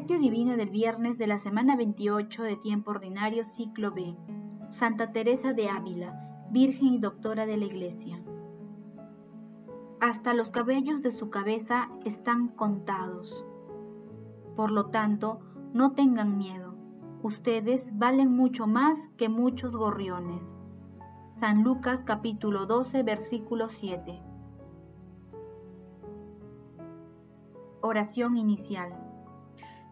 Lectio Divina del viernes de la semana 28 de tiempo ordinario ciclo B. Santa Teresa de Ávila, Virgen y Doctora de la Iglesia. Hasta los cabellos de su cabeza están contados. Por lo tanto, no tengan miedo. Ustedes valen mucho más que muchos gorriones. San Lucas capítulo 12 versículo 7. Oración inicial.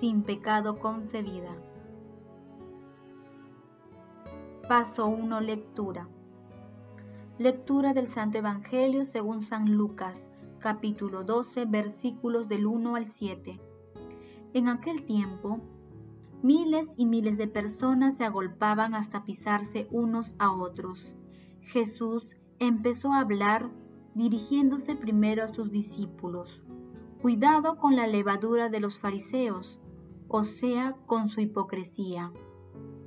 sin pecado concebida. Paso 1. Lectura. Lectura del Santo Evangelio según San Lucas, capítulo 12, versículos del 1 al 7. En aquel tiempo, miles y miles de personas se agolpaban hasta pisarse unos a otros. Jesús empezó a hablar dirigiéndose primero a sus discípulos. Cuidado con la levadura de los fariseos o sea, con su hipocresía.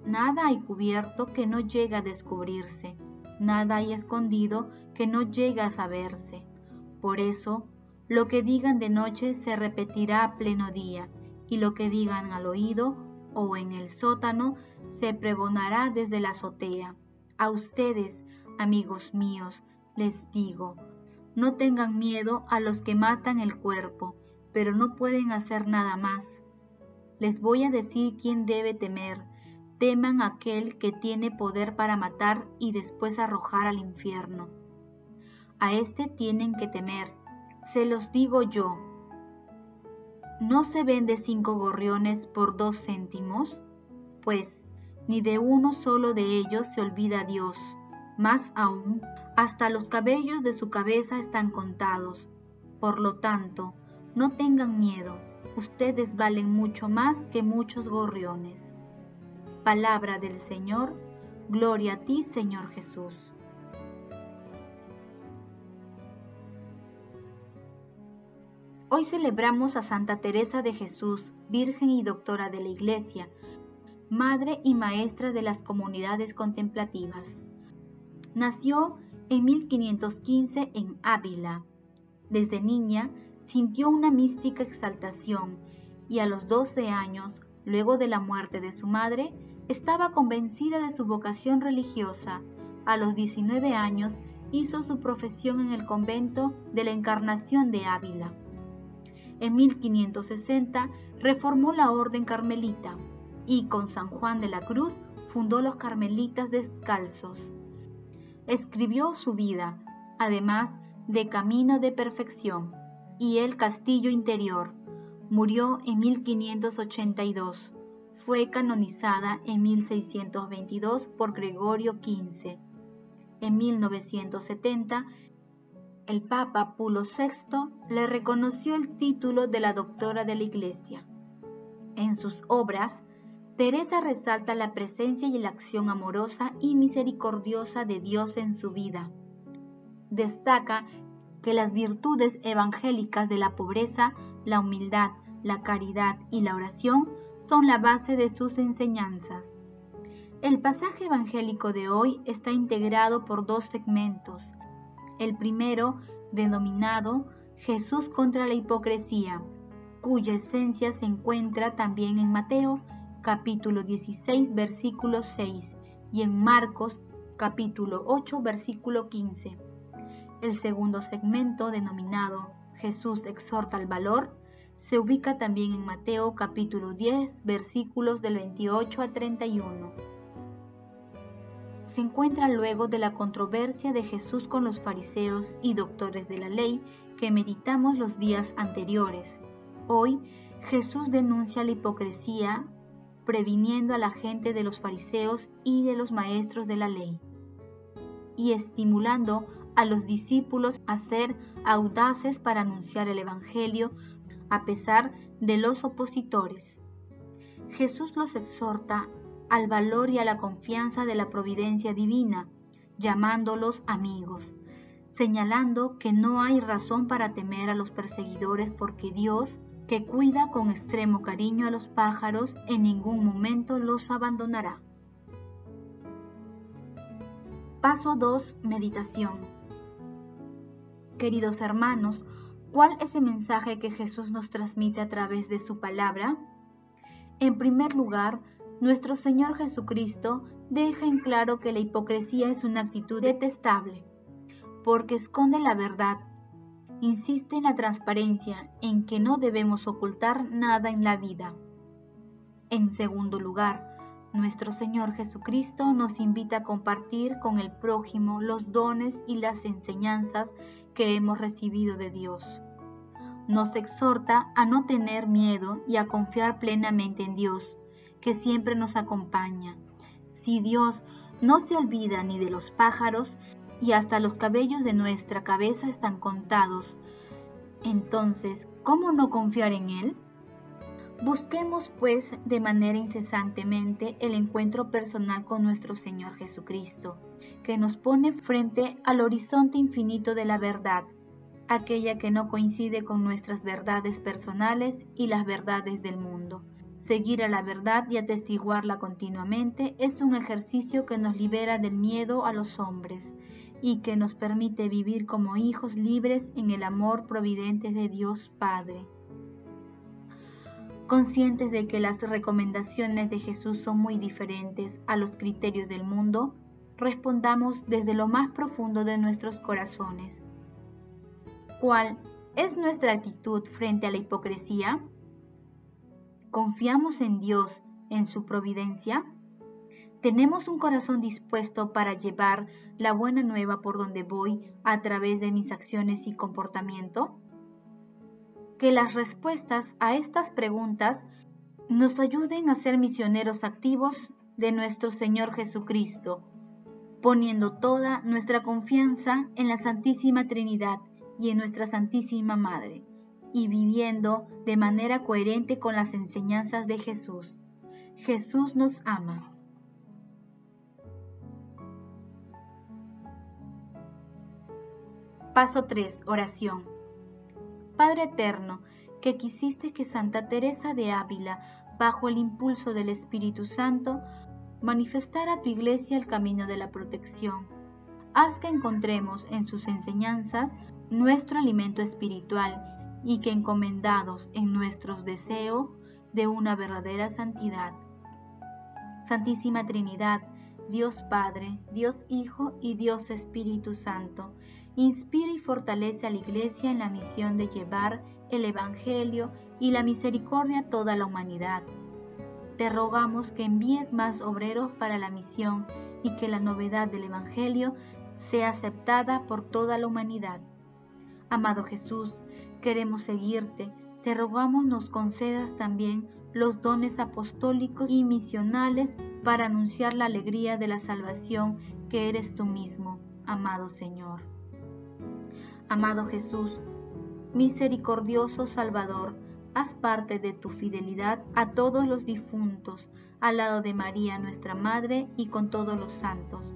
Nada hay cubierto que no llegue a descubrirse, nada hay escondido que no llegue a saberse. Por eso, lo que digan de noche se repetirá a pleno día, y lo que digan al oído o en el sótano se pregonará desde la azotea. A ustedes, amigos míos, les digo, no tengan miedo a los que matan el cuerpo, pero no pueden hacer nada más les voy a decir quién debe temer. Teman aquel que tiene poder para matar y después arrojar al infierno. A este tienen que temer. Se los digo yo. ¿No se vende cinco gorriones por dos céntimos? Pues, ni de uno solo de ellos se olvida Dios. Más aún, hasta los cabellos de su cabeza están contados. Por lo tanto, no tengan miedo ustedes valen mucho más que muchos gorriones. Palabra del Señor, gloria a ti Señor Jesús. Hoy celebramos a Santa Teresa de Jesús, Virgen y Doctora de la Iglesia, Madre y Maestra de las comunidades contemplativas. Nació en 1515 en Ávila. Desde niña sintió una mística exaltación y a los 12 años, luego de la muerte de su madre, estaba convencida de su vocación religiosa. A los 19 años hizo su profesión en el convento de la Encarnación de Ávila. En 1560 reformó la orden carmelita y con San Juan de la Cruz fundó los carmelitas descalzos. Escribió su vida, además de Camino de Perfección, y el Castillo Interior. Murió en 1582. Fue canonizada en 1622 por Gregorio XV. En 1970, el Papa Pulo VI le reconoció el título de la doctora de la Iglesia. En sus obras, Teresa resalta la presencia y la acción amorosa y misericordiosa de Dios en su vida. Destaca que las virtudes evangélicas de la pobreza, la humildad, la caridad y la oración son la base de sus enseñanzas. El pasaje evangélico de hoy está integrado por dos segmentos. El primero, denominado Jesús contra la hipocresía, cuya esencia se encuentra también en Mateo capítulo 16 versículo 6 y en Marcos capítulo 8 versículo 15. El segundo segmento, denominado Jesús exhorta al valor, se ubica también en Mateo capítulo 10, versículos del 28 a 31. Se encuentra luego de la controversia de Jesús con los fariseos y doctores de la ley que meditamos los días anteriores. Hoy Jesús denuncia la hipocresía previniendo a la gente de los fariseos y de los maestros de la ley y estimulando a los discípulos a ser audaces para anunciar el Evangelio a pesar de los opositores. Jesús los exhorta al valor y a la confianza de la providencia divina, llamándolos amigos, señalando que no hay razón para temer a los perseguidores porque Dios, que cuida con extremo cariño a los pájaros, en ningún momento los abandonará. Paso 2. Meditación. Queridos hermanos, ¿cuál es el mensaje que Jesús nos transmite a través de su palabra? En primer lugar, nuestro Señor Jesucristo deja en claro que la hipocresía es una actitud detestable, porque esconde la verdad, insiste en la transparencia, en que no debemos ocultar nada en la vida. En segundo lugar, nuestro Señor Jesucristo nos invita a compartir con el prójimo los dones y las enseñanzas que hemos recibido de Dios. Nos exhorta a no tener miedo y a confiar plenamente en Dios, que siempre nos acompaña. Si Dios no se olvida ni de los pájaros y hasta los cabellos de nuestra cabeza están contados, entonces, ¿cómo no confiar en Él? Busquemos pues de manera incesantemente el encuentro personal con nuestro Señor Jesucristo, que nos pone frente al horizonte infinito de la verdad, aquella que no coincide con nuestras verdades personales y las verdades del mundo. Seguir a la verdad y atestiguarla continuamente es un ejercicio que nos libera del miedo a los hombres y que nos permite vivir como hijos libres en el amor providente de Dios Padre. Conscientes de que las recomendaciones de Jesús son muy diferentes a los criterios del mundo, respondamos desde lo más profundo de nuestros corazones. ¿Cuál es nuestra actitud frente a la hipocresía? ¿Confiamos en Dios, en su providencia? ¿Tenemos un corazón dispuesto para llevar la buena nueva por donde voy a través de mis acciones y comportamiento? Que las respuestas a estas preguntas nos ayuden a ser misioneros activos de nuestro Señor Jesucristo, poniendo toda nuestra confianza en la Santísima Trinidad y en nuestra Santísima Madre, y viviendo de manera coherente con las enseñanzas de Jesús. Jesús nos ama. Paso 3. Oración. Padre eterno, que quisiste que Santa Teresa de Ávila, bajo el impulso del Espíritu Santo, manifestara a tu iglesia el camino de la protección. Haz que encontremos en sus enseñanzas nuestro alimento espiritual y que encomendados en nuestros deseos de una verdadera santidad. Santísima Trinidad, Dios Padre, Dios Hijo y Dios Espíritu Santo, inspira y fortalece a la Iglesia en la misión de llevar el Evangelio y la misericordia a toda la humanidad. Te rogamos que envíes más obreros para la misión y que la novedad del Evangelio sea aceptada por toda la humanidad. Amado Jesús, queremos seguirte, te rogamos nos concedas también los dones apostólicos y misionales para anunciar la alegría de la salvación que eres tú mismo, amado Señor. Amado Jesús, misericordioso Salvador, haz parte de tu fidelidad a todos los difuntos, al lado de María nuestra Madre y con todos los santos.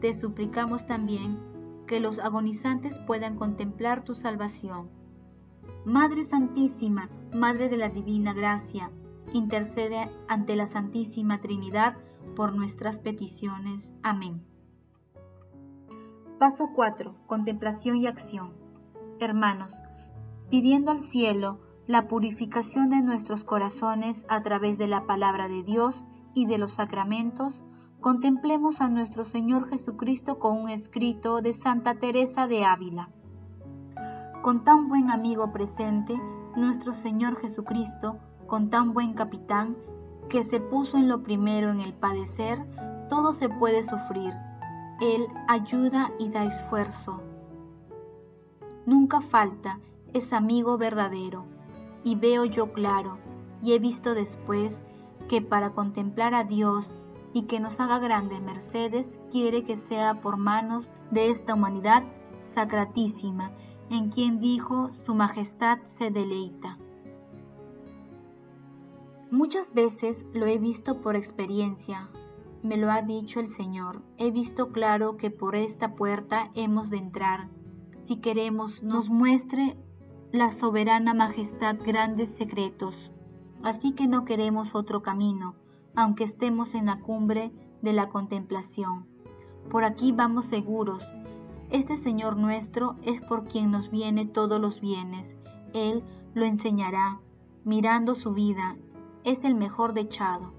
Te suplicamos también que los agonizantes puedan contemplar tu salvación. Madre Santísima, Madre de la Divina Gracia, intercede ante la Santísima Trinidad por nuestras peticiones. Amén. Paso 4. Contemplación y acción. Hermanos, pidiendo al cielo la purificación de nuestros corazones a través de la palabra de Dios y de los sacramentos, contemplemos a nuestro Señor Jesucristo con un escrito de Santa Teresa de Ávila. Con tan buen amigo presente, nuestro Señor Jesucristo, con tan buen capitán, que se puso en lo primero en el padecer, todo se puede sufrir él ayuda y da esfuerzo. Nunca falta, es amigo verdadero, y veo yo claro, y he visto después, que para contemplar a Dios y que nos haga grandes mercedes, quiere que sea por manos de esta humanidad sacratísima, en quien dijo su majestad se deleita. Muchas veces lo he visto por experiencia, me lo ha dicho el Señor. He visto claro que por esta puerta hemos de entrar. Si queremos, nos muestre la soberana majestad grandes secretos. Así que no queremos otro camino, aunque estemos en la cumbre de la contemplación. Por aquí vamos seguros. Este Señor nuestro es por quien nos viene todos los bienes. Él lo enseñará, mirando su vida. Es el mejor dechado.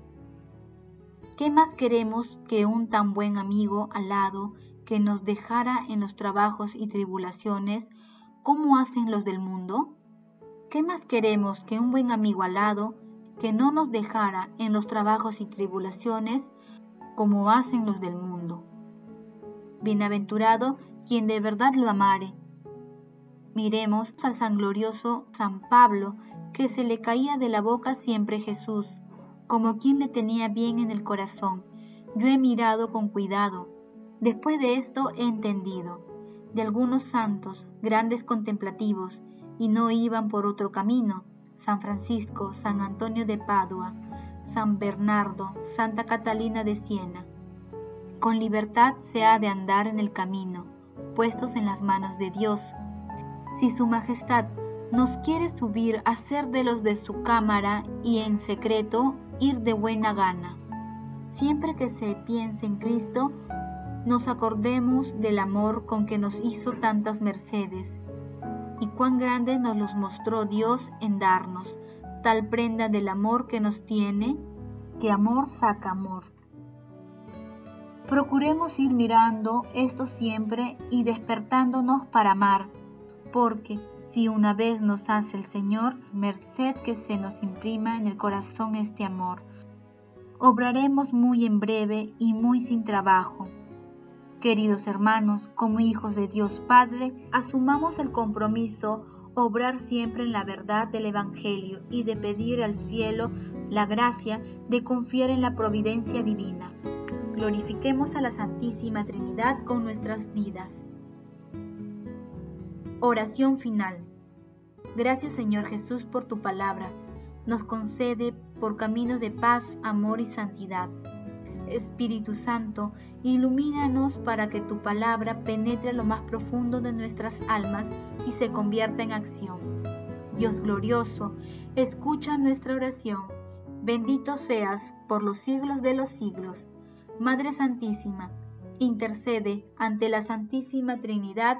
¿Qué más queremos que un tan buen amigo al lado que nos dejara en los trabajos y tribulaciones como hacen los del mundo? ¿Qué más queremos que un buen amigo al lado que no nos dejara en los trabajos y tribulaciones como hacen los del mundo? Bienaventurado quien de verdad lo amare. Miremos al san glorioso San Pablo, que se le caía de la boca siempre Jesús como quien le tenía bien en el corazón. Yo he mirado con cuidado. Después de esto he entendido de algunos santos, grandes contemplativos, y no iban por otro camino, San Francisco, San Antonio de Padua, San Bernardo, Santa Catalina de Siena. Con libertad se ha de andar en el camino, puestos en las manos de Dios. Si Su Majestad nos quiere subir a ser de los de su cámara y en secreto ir de buena gana. Siempre que se piense en Cristo, nos acordemos del amor con que nos hizo tantas mercedes y cuán grande nos los mostró Dios en darnos tal prenda del amor que nos tiene, que amor saca amor. Procuremos ir mirando esto siempre y despertándonos para amar, porque si una vez nos hace el Señor, merced que se nos imprima en el corazón este amor. Obraremos muy en breve y muy sin trabajo. Queridos hermanos, como hijos de Dios Padre, asumamos el compromiso obrar siempre en la verdad del Evangelio y de pedir al cielo la gracia de confiar en la providencia divina. Glorifiquemos a la Santísima Trinidad con nuestras vidas. Oración final. Gracias Señor Jesús por tu palabra. Nos concede por caminos de paz, amor y santidad. Espíritu Santo, ilumínanos para que tu palabra penetre lo más profundo de nuestras almas y se convierta en acción. Dios glorioso, escucha nuestra oración. Bendito seas por los siglos de los siglos. Madre Santísima, intercede ante la Santísima Trinidad